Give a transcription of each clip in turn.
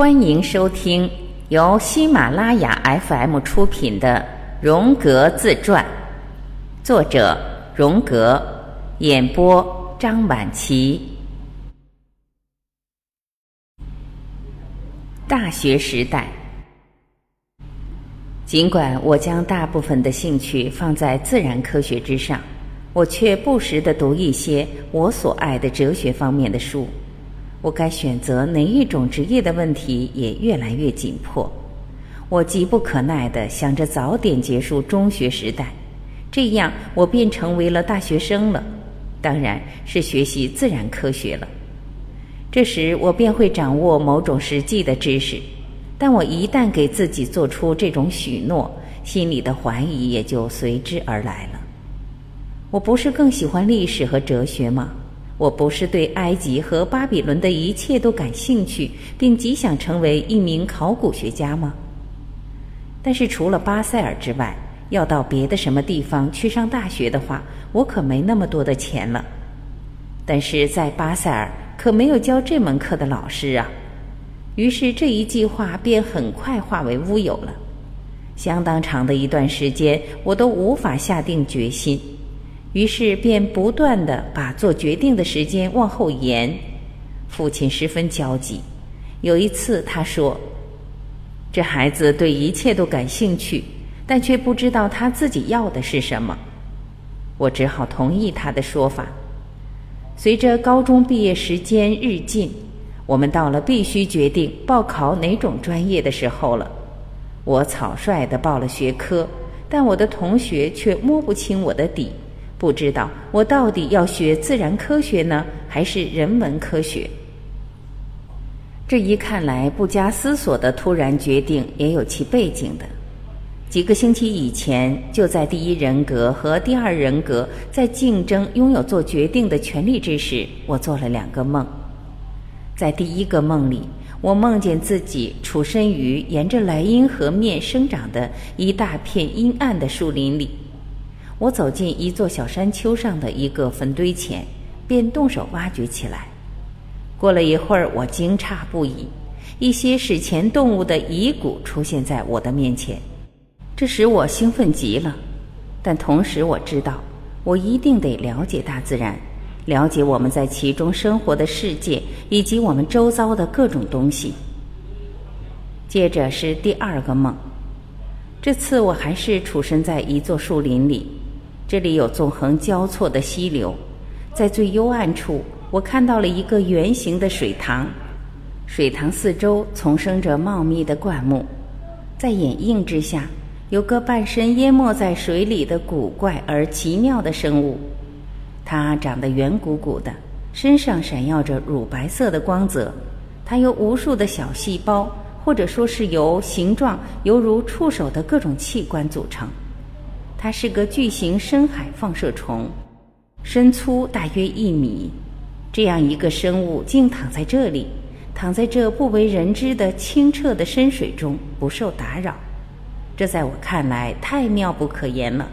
欢迎收听由喜马拉雅 FM 出品的《荣格自传》，作者荣格，演播张晚琪。大学时代，尽管我将大部分的兴趣放在自然科学之上，我却不时的读一些我所爱的哲学方面的书。我该选择哪一种职业的问题也越来越紧迫，我急不可耐地想着早点结束中学时代，这样我便成为了大学生了，当然是学习自然科学了。这时我便会掌握某种实际的知识，但我一旦给自己做出这种许诺，心里的怀疑也就随之而来了。我不是更喜欢历史和哲学吗？我不是对埃及和巴比伦的一切都感兴趣，并极想成为一名考古学家吗？但是除了巴塞尔之外，要到别的什么地方去上大学的话，我可没那么多的钱了。但是在巴塞尔可没有教这门课的老师啊。于是这一计划便很快化为乌有了。相当长的一段时间，我都无法下定决心。于是便不断的把做决定的时间往后延，父亲十分焦急。有一次他说：“这孩子对一切都感兴趣，但却不知道他自己要的是什么。”我只好同意他的说法。随着高中毕业时间日近，我们到了必须决定报考哪种专业的时候了。我草率的报了学科，但我的同学却摸不清我的底。不知道我到底要学自然科学呢，还是人文科学？这一看来不加思索的突然决定，也有其背景的。几个星期以前，就在第一人格和第二人格在竞争拥有做决定的权利之时，我做了两个梦。在第一个梦里，我梦见自己处身于沿着莱茵河面生长的一大片阴暗的树林里。我走进一座小山丘上的一个坟堆前，便动手挖掘起来。过了一会儿，我惊诧不已，一些史前动物的遗骨出现在我的面前，这使我兴奋极了。但同时我知道，我一定得了解大自然，了解我们在其中生活的世界以及我们周遭的各种东西。接着是第二个梦，这次我还是处身在一座树林里。这里有纵横交错的溪流，在最幽暗处，我看到了一个圆形的水塘，水塘四周丛生着茂密的灌木，在掩映之下，有个半身淹没在水里的古怪而奇妙的生物，它长得圆鼓鼓的，身上闪耀着乳白色的光泽，它由无数的小细胞，或者说是由形状犹如触手的各种器官组成。它是个巨型深海放射虫，身粗大约一米。这样一个生物竟躺在这里，躺在这不为人知的清澈的深水中，不受打扰。这在我看来太妙不可言了。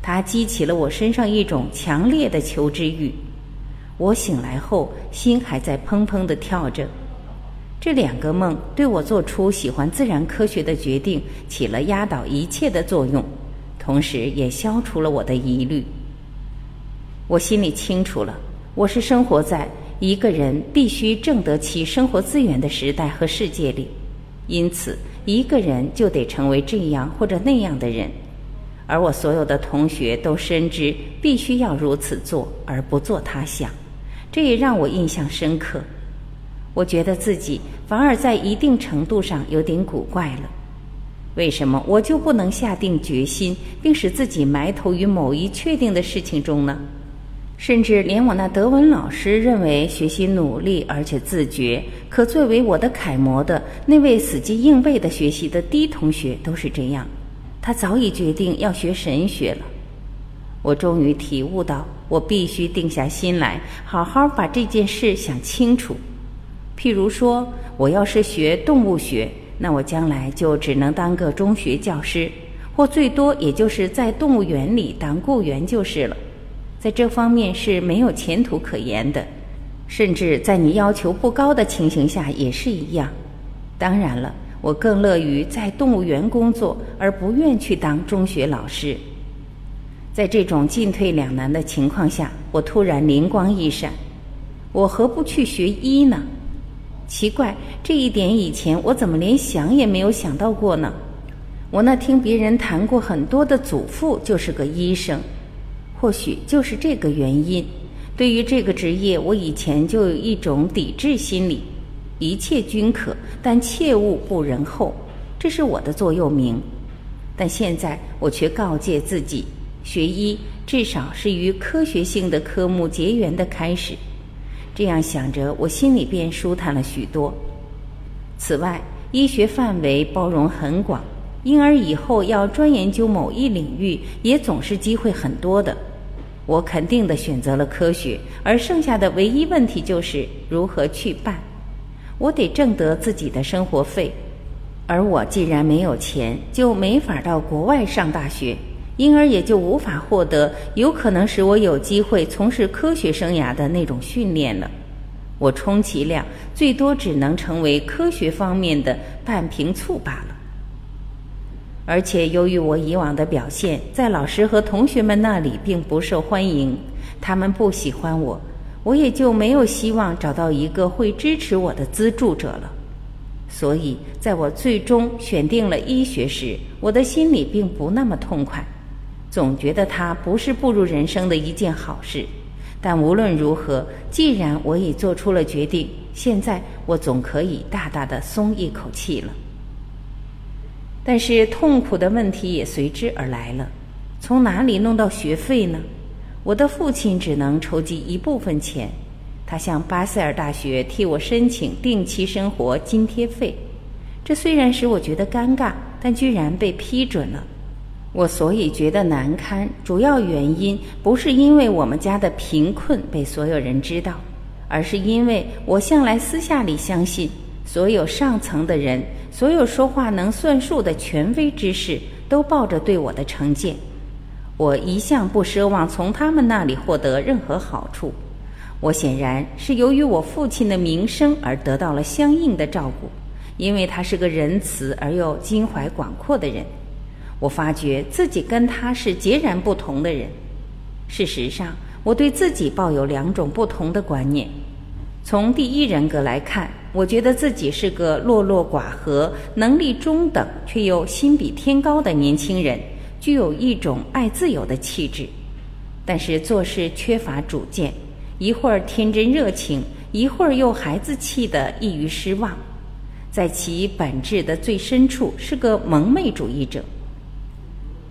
它激起了我身上一种强烈的求知欲。我醒来后，心还在砰砰地跳着。这两个梦对我做出喜欢自然科学的决定起了压倒一切的作用。同时也消除了我的疑虑。我心里清楚了，我是生活在一个人必须挣得起生活资源的时代和世界里，因此一个人就得成为这样或者那样的人，而我所有的同学都深知必须要如此做，而不做他想，这也让我印象深刻。我觉得自己反而在一定程度上有点古怪了。为什么我就不能下定决心，并使自己埋头于某一确定的事情中呢？甚至连我那德文老师认为学习努力而且自觉，可作为我的楷模的那位死记硬背的学习的低同学都是这样。他早已决定要学神学了。我终于体悟到，我必须定下心来，好好把这件事想清楚。譬如说，我要是学动物学。那我将来就只能当个中学教师，或最多也就是在动物园里当雇员就是了。在这方面是没有前途可言的，甚至在你要求不高的情形下也是一样。当然了，我更乐于在动物园工作，而不愿去当中学老师。在这种进退两难的情况下，我突然灵光一闪：我何不去学医呢？奇怪，这一点以前我怎么连想也没有想到过呢？我那听别人谈过很多的祖父就是个医生，或许就是这个原因。对于这个职业，我以前就有一种抵制心理。一切均可，但切勿不仁厚，这是我的座右铭。但现在我却告诫自己，学医至少是与科学性的科目结缘的开始。这样想着，我心里便舒坦了许多。此外，医学范围包容很广，因而以后要专研究某一领域，也总是机会很多的。我肯定的选择了科学，而剩下的唯一问题就是如何去办。我得挣得自己的生活费，而我既然没有钱，就没法到国外上大学，因而也就无法获得有可能使我有机会从事科学生涯的那种训练了。我充其量最多只能成为科学方面的半瓶醋罢了。而且由于我以往的表现，在老师和同学们那里并不受欢迎，他们不喜欢我。我也就没有希望找到一个会支持我的资助者了，所以在我最终选定了医学时，我的心里并不那么痛快，总觉得它不是步入人生的一件好事。但无论如何，既然我已做出了决定，现在我总可以大大的松一口气了。但是痛苦的问题也随之而来了，从哪里弄到学费呢？我的父亲只能筹集一部分钱，他向巴塞尔大学替我申请定期生活津贴费。这虽然使我觉得尴尬，但居然被批准了。我所以觉得难堪，主要原因不是因为我们家的贫困被所有人知道，而是因为我向来私下里相信，所有上层的人，所有说话能算数的权威之士，都抱着对我的成见。我一向不奢望从他们那里获得任何好处，我显然是由于我父亲的名声而得到了相应的照顾，因为他是个仁慈而又襟怀广阔的人。我发觉自己跟他是截然不同的人。事实上，我对自己抱有两种不同的观念。从第一人格来看，我觉得自己是个落落寡合、能力中等却又心比天高的年轻人。具有一种爱自由的气质，但是做事缺乏主见，一会儿天真热情，一会儿又孩子气的易于失望，在其本质的最深处是个蒙昧主义者。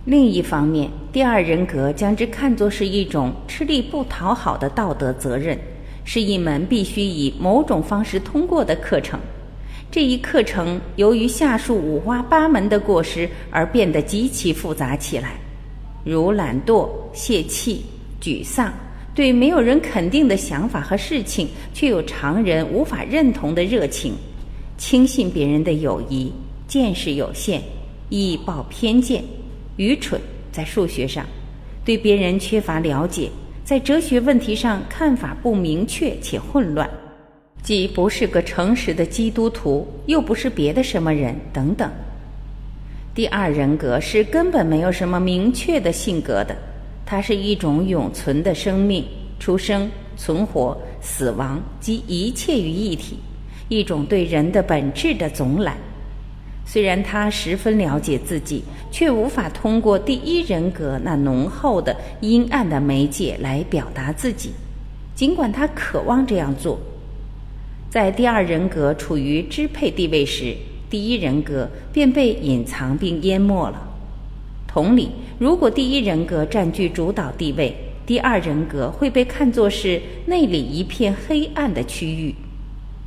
另一方面，第二人格将之看作是一种吃力不讨好的道德责任，是一门必须以某种方式通过的课程。这一课程由于下述五花八门的过失而变得极其复杂起来，如懒惰、泄气、沮丧，对没有人肯定的想法和事情却有常人无法认同的热情，轻信别人的友谊，见识有限，易抱偏见，愚蠢在数学上，对别人缺乏了解，在哲学问题上看法不明确且混乱。既不是个诚实的基督徒，又不是别的什么人，等等。第二人格是根本没有什么明确的性格的，它是一种永存的生命，出生、存活、死亡及一切于一体，一种对人的本质的总览。虽然他十分了解自己，却无法通过第一人格那浓厚的阴暗的媒介来表达自己，尽管他渴望这样做。在第二人格处于支配地位时，第一人格便被隐藏并淹没了。同理，如果第一人格占据主导地位，第二人格会被看作是内里一片黑暗的区域。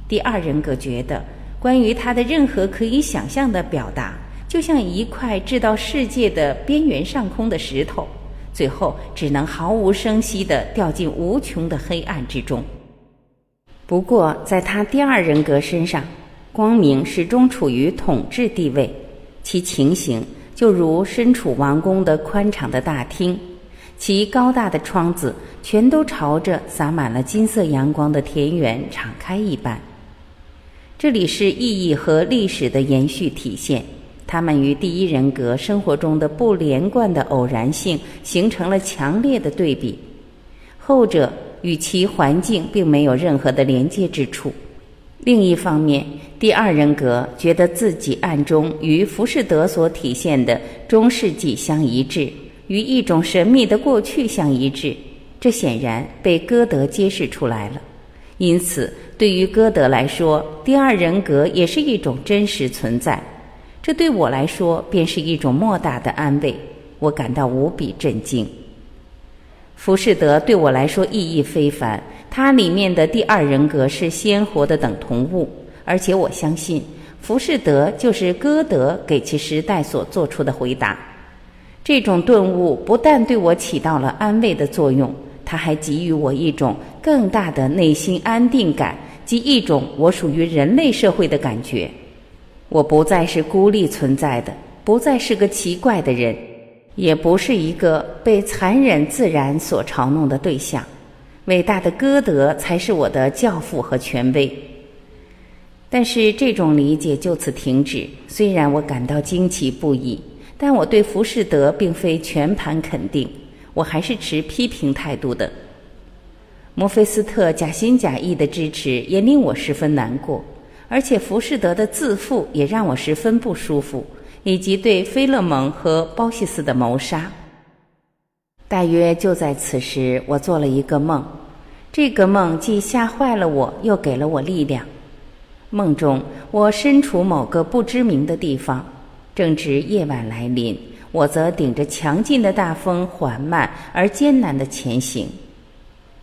第二人格觉得，关于他的任何可以想象的表达，就像一块掷到世界的边缘上空的石头，最后只能毫无声息地掉进无穷的黑暗之中。不过，在他第二人格身上，光明始终处于统治地位，其情形就如身处王宫的宽敞的大厅，其高大的窗子全都朝着洒满了金色阳光的田园敞开一般。这里是意义和历史的延续体现，他们与第一人格生活中的不连贯的偶然性形成了强烈的对比，后者与其环境并没有任何的连接之处。另一方面，第二人格觉得自己暗中与浮士德所体现的中世纪相一致，与一种神秘的过去相一致，这显然被歌德揭示出来了。因此，对于歌德来说，第二人格也是一种真实存在。这对我来说便是一种莫大的安慰，我感到无比震惊。浮士德对我来说意义非凡。它里面的第二人格是鲜活的等同物，而且我相信，浮士德就是歌德给其时代所做出的回答。这种顿悟不但对我起到了安慰的作用，它还给予我一种更大的内心安定感及一种我属于人类社会的感觉。我不再是孤立存在的，不再是个奇怪的人，也不是一个被残忍自然所嘲弄的对象。伟大的歌德才是我的教父和权威，但是这种理解就此停止。虽然我感到惊奇不已，但我对浮士德并非全盘肯定，我还是持批评态度的。墨菲斯特假心假意的支持也令我十分难过，而且浮士德的自负也让我十分不舒服，以及对菲勒蒙和包西斯的谋杀。大约就在此时，我做了一个梦。这个梦既吓坏了我，又给了我力量。梦中，我身处某个不知名的地方，正值夜晚来临，我则顶着强劲的大风，缓慢而艰难地前行。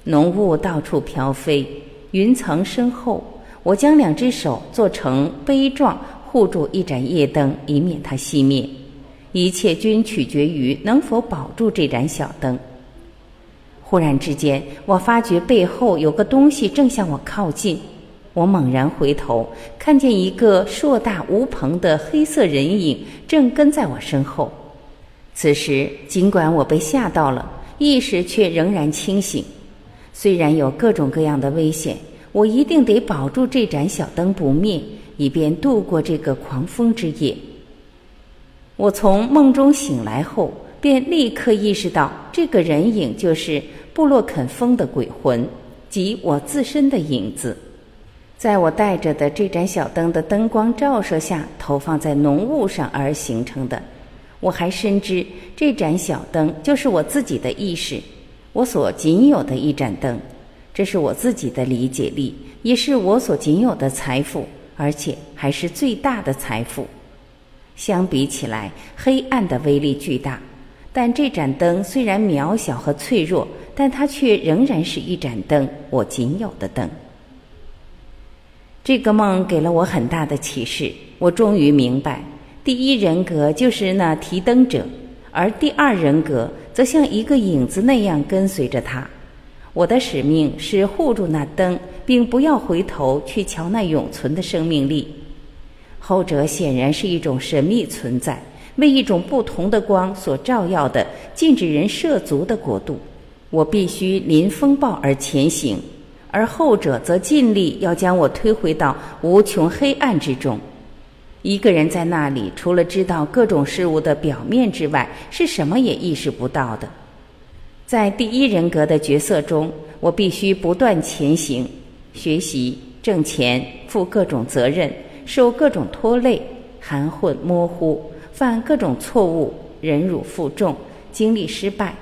浓雾到处飘飞，云层深厚。我将两只手做成杯状，护住一盏夜灯，以免它熄灭。一切均取决于能否保住这盏小灯。忽然之间，我发觉背后有个东西正向我靠近。我猛然回头，看见一个硕大无朋的黑色人影正跟在我身后。此时，尽管我被吓到了，意识却仍然清醒。虽然有各种各样的危险，我一定得保住这盏小灯不灭，以便度过这个狂风之夜。我从梦中醒来后，便立刻意识到，这个人影就是布洛肯峰的鬼魂，即我自身的影子，在我带着的这盏小灯的灯光照射下，投放在浓雾上而形成的。我还深知，这盏小灯就是我自己的意识，我所仅有的一盏灯。这是我自己的理解力，也是我所仅有的财富，而且还是最大的财富。相比起来，黑暗的威力巨大，但这盏灯虽然渺小和脆弱，但它却仍然是一盏灯，我仅有的灯。这个梦给了我很大的启示，我终于明白，第一人格就是那提灯者，而第二人格则像一个影子那样跟随着他。我的使命是护住那灯，并不要回头去瞧那永存的生命力。后者显然是一种神秘存在，为一种不同的光所照耀的禁止人涉足的国度。我必须临风暴而前行，而后者则尽力要将我推回到无穷黑暗之中。一个人在那里，除了知道各种事物的表面之外，是什么也意识不到的。在第一人格的角色中，我必须不断前行，学习、挣钱、负各种责任。受各种拖累，含混模糊，犯各种错误，忍辱负重，经历失败。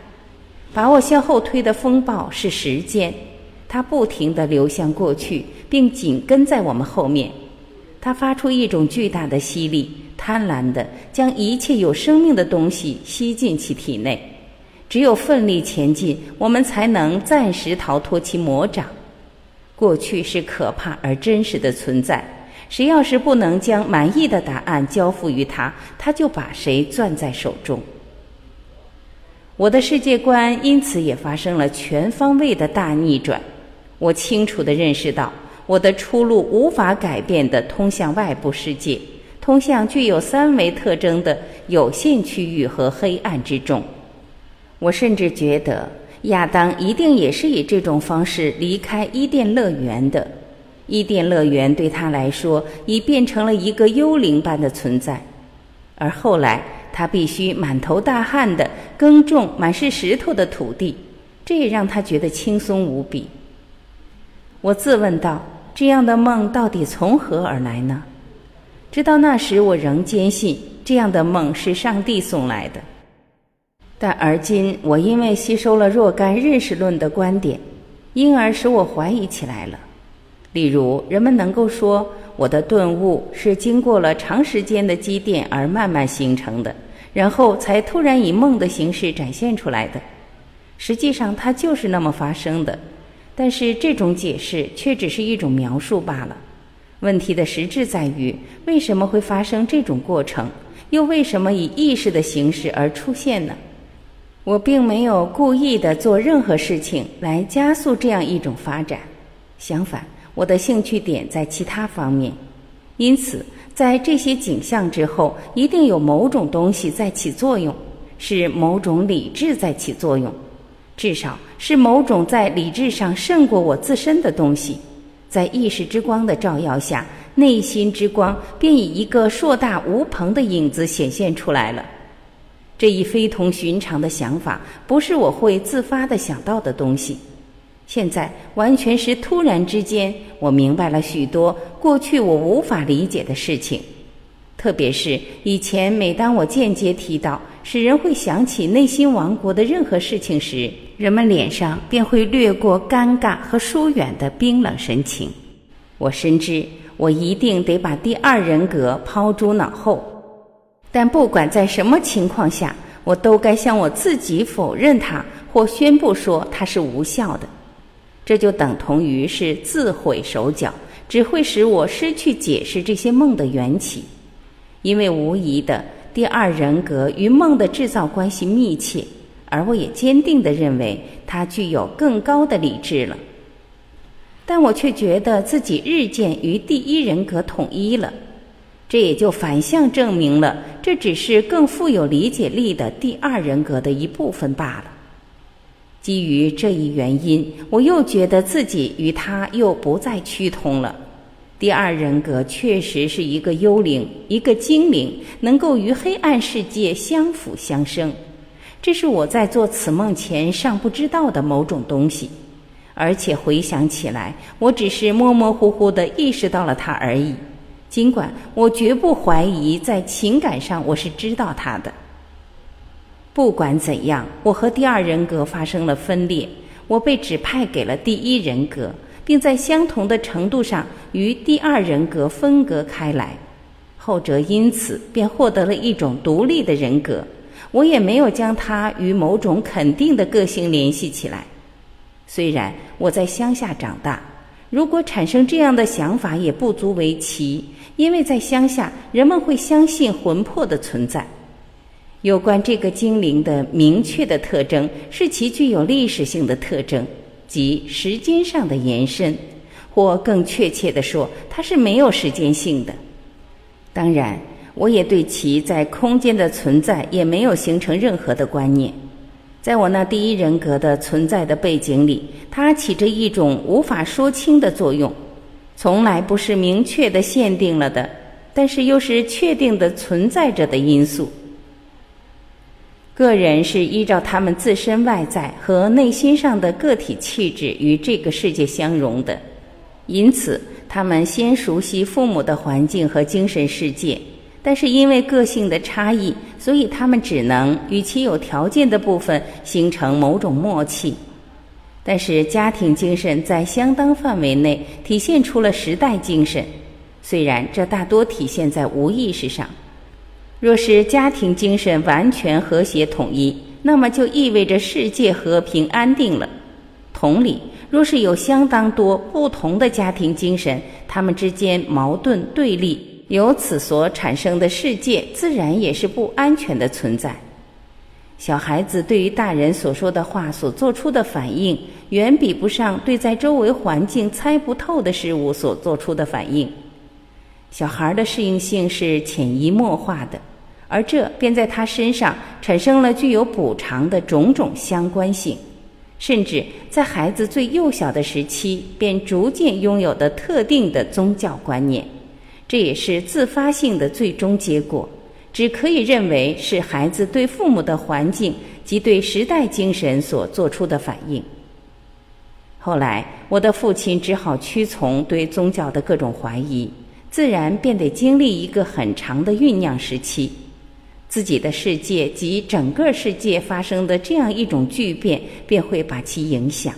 把我向后推的风暴是时间，它不停地流向过去，并紧跟在我们后面。它发出一种巨大的吸力，贪婪地将一切有生命的东西吸进其体内。只有奋力前进，我们才能暂时逃脱其魔掌。过去是可怕而真实的存在。谁要是不能将满意的答案交付于他，他就把谁攥在手中。我的世界观因此也发生了全方位的大逆转。我清楚地认识到，我的出路无法改变的通向外部世界，通向具有三维特征的有限区域和黑暗之中。我甚至觉得，亚当一定也是以这种方式离开伊甸乐园的。伊甸乐园对他来说已变成了一个幽灵般的存在，而后来他必须满头大汗地耕种满是石头的土地，这也让他觉得轻松无比。我自问道：这样的梦到底从何而来呢？直到那时，我仍坚信这样的梦是上帝送来的。但而今，我因为吸收了若干认识论的观点，因而使我怀疑起来了。例如，人们能够说我的顿悟是经过了长时间的积淀而慢慢形成的，然后才突然以梦的形式展现出来的。实际上，它就是那么发生的。但是，这种解释却只是一种描述罢了。问题的实质在于，为什么会发生这种过程？又为什么以意识的形式而出现呢？我并没有故意的做任何事情来加速这样一种发展，相反。我的兴趣点在其他方面，因此在这些景象之后，一定有某种东西在起作用，是某种理智在起作用，至少是某种在理智上胜过我自身的东西。在意识之光的照耀下，内心之光便以一个硕大无朋的影子显现出来了。这一非同寻常的想法，不是我会自发的想到的东西。现在完全是突然之间，我明白了许多过去我无法理解的事情，特别是以前每当我间接提到使人会想起内心王国的任何事情时，人们脸上便会掠过尴尬和疏远的冰冷神情。我深知我一定得把第二人格抛诸脑后，但不管在什么情况下，我都该向我自己否认它，或宣布说它是无效的。这就等同于是自毁手脚，只会使我失去解释这些梦的缘起。因为无疑的，第二人格与梦的制造关系密切，而我也坚定地认为它具有更高的理智了。但我却觉得自己日渐与第一人格统一了，这也就反向证明了这只是更富有理解力的第二人格的一部分罢了。基于这一原因，我又觉得自己与他又不再趋同了。第二人格确实是一个幽灵，一个精灵，能够与黑暗世界相辅相生。这是我在做此梦前尚不知道的某种东西，而且回想起来，我只是模模糊糊地意识到了它而已。尽管我绝不怀疑，在情感上我是知道它的。不管怎样，我和第二人格发生了分裂，我被指派给了第一人格，并在相同的程度上与第二人格分隔开来。后者因此便获得了一种独立的人格，我也没有将它与某种肯定的个性联系起来。虽然我在乡下长大，如果产生这样的想法也不足为奇，因为在乡下人们会相信魂魄的存在。有关这个精灵的明确的特征是其具有历史性的特征，即时间上的延伸，或更确切地说，它是没有时间性的。当然，我也对其在空间的存在也没有形成任何的观念。在我那第一人格的存在的背景里，它起着一种无法说清的作用，从来不是明确的限定了的，但是又是确定的存在着的因素。个人是依照他们自身外在和内心上的个体气质与这个世界相融的，因此他们先熟悉父母的环境和精神世界，但是因为个性的差异，所以他们只能与其有条件的部分形成某种默契。但是家庭精神在相当范围内体现出了时代精神，虽然这大多体现在无意识上。若是家庭精神完全和谐统一，那么就意味着世界和平安定了。同理，若是有相当多不同的家庭精神，他们之间矛盾对立，由此所产生的世界自然也是不安全的存在。小孩子对于大人所说的话所做出的反应，远比不上对在周围环境猜不透的事物所做出的反应。小孩的适应性是潜移默化的。而这便在他身上产生了具有补偿的种种相关性，甚至在孩子最幼小的时期便逐渐拥有的特定的宗教观念，这也是自发性的最终结果，只可以认为是孩子对父母的环境及对时代精神所做出的反应。后来，我的父亲只好屈从对宗教的各种怀疑，自然便得经历一个很长的酝酿时期。自己的世界及整个世界发生的这样一种巨变，便会把其影响。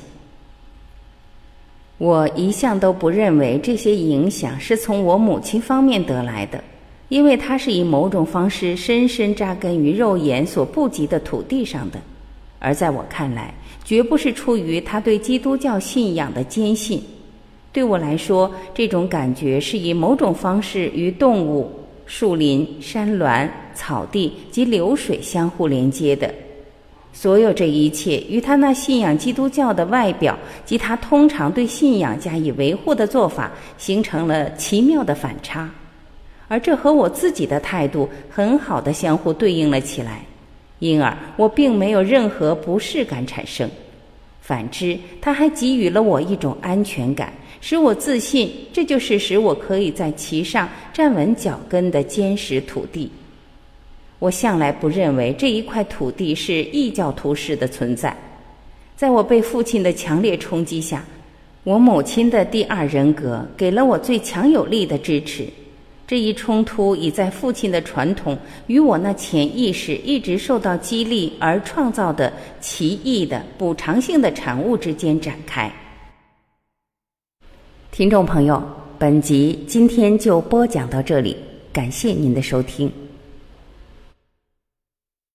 我一向都不认为这些影响是从我母亲方面得来的，因为她是以某种方式深深扎根于肉眼所不及的土地上的，而在我看来，绝不是出于她对基督教信仰的坚信。对我来说，这种感觉是以某种方式与动物。树林、山峦、草地及流水相互连接的，所有这一切与他那信仰基督教的外表及他通常对信仰加以维护的做法形成了奇妙的反差，而这和我自己的态度很好的相互对应了起来，因而我并没有任何不适感产生，反之，他还给予了我一种安全感。使我自信，这就是使我可以在其上站稳脚跟的坚实土地。我向来不认为这一块土地是异教徒式的存在。在我被父亲的强烈冲击下，我母亲的第二人格给了我最强有力的支持。这一冲突已在父亲的传统与我那潜意识一直受到激励而创造的奇异的补偿性的产物之间展开。听众朋友，本集今天就播讲到这里，感谢您的收听。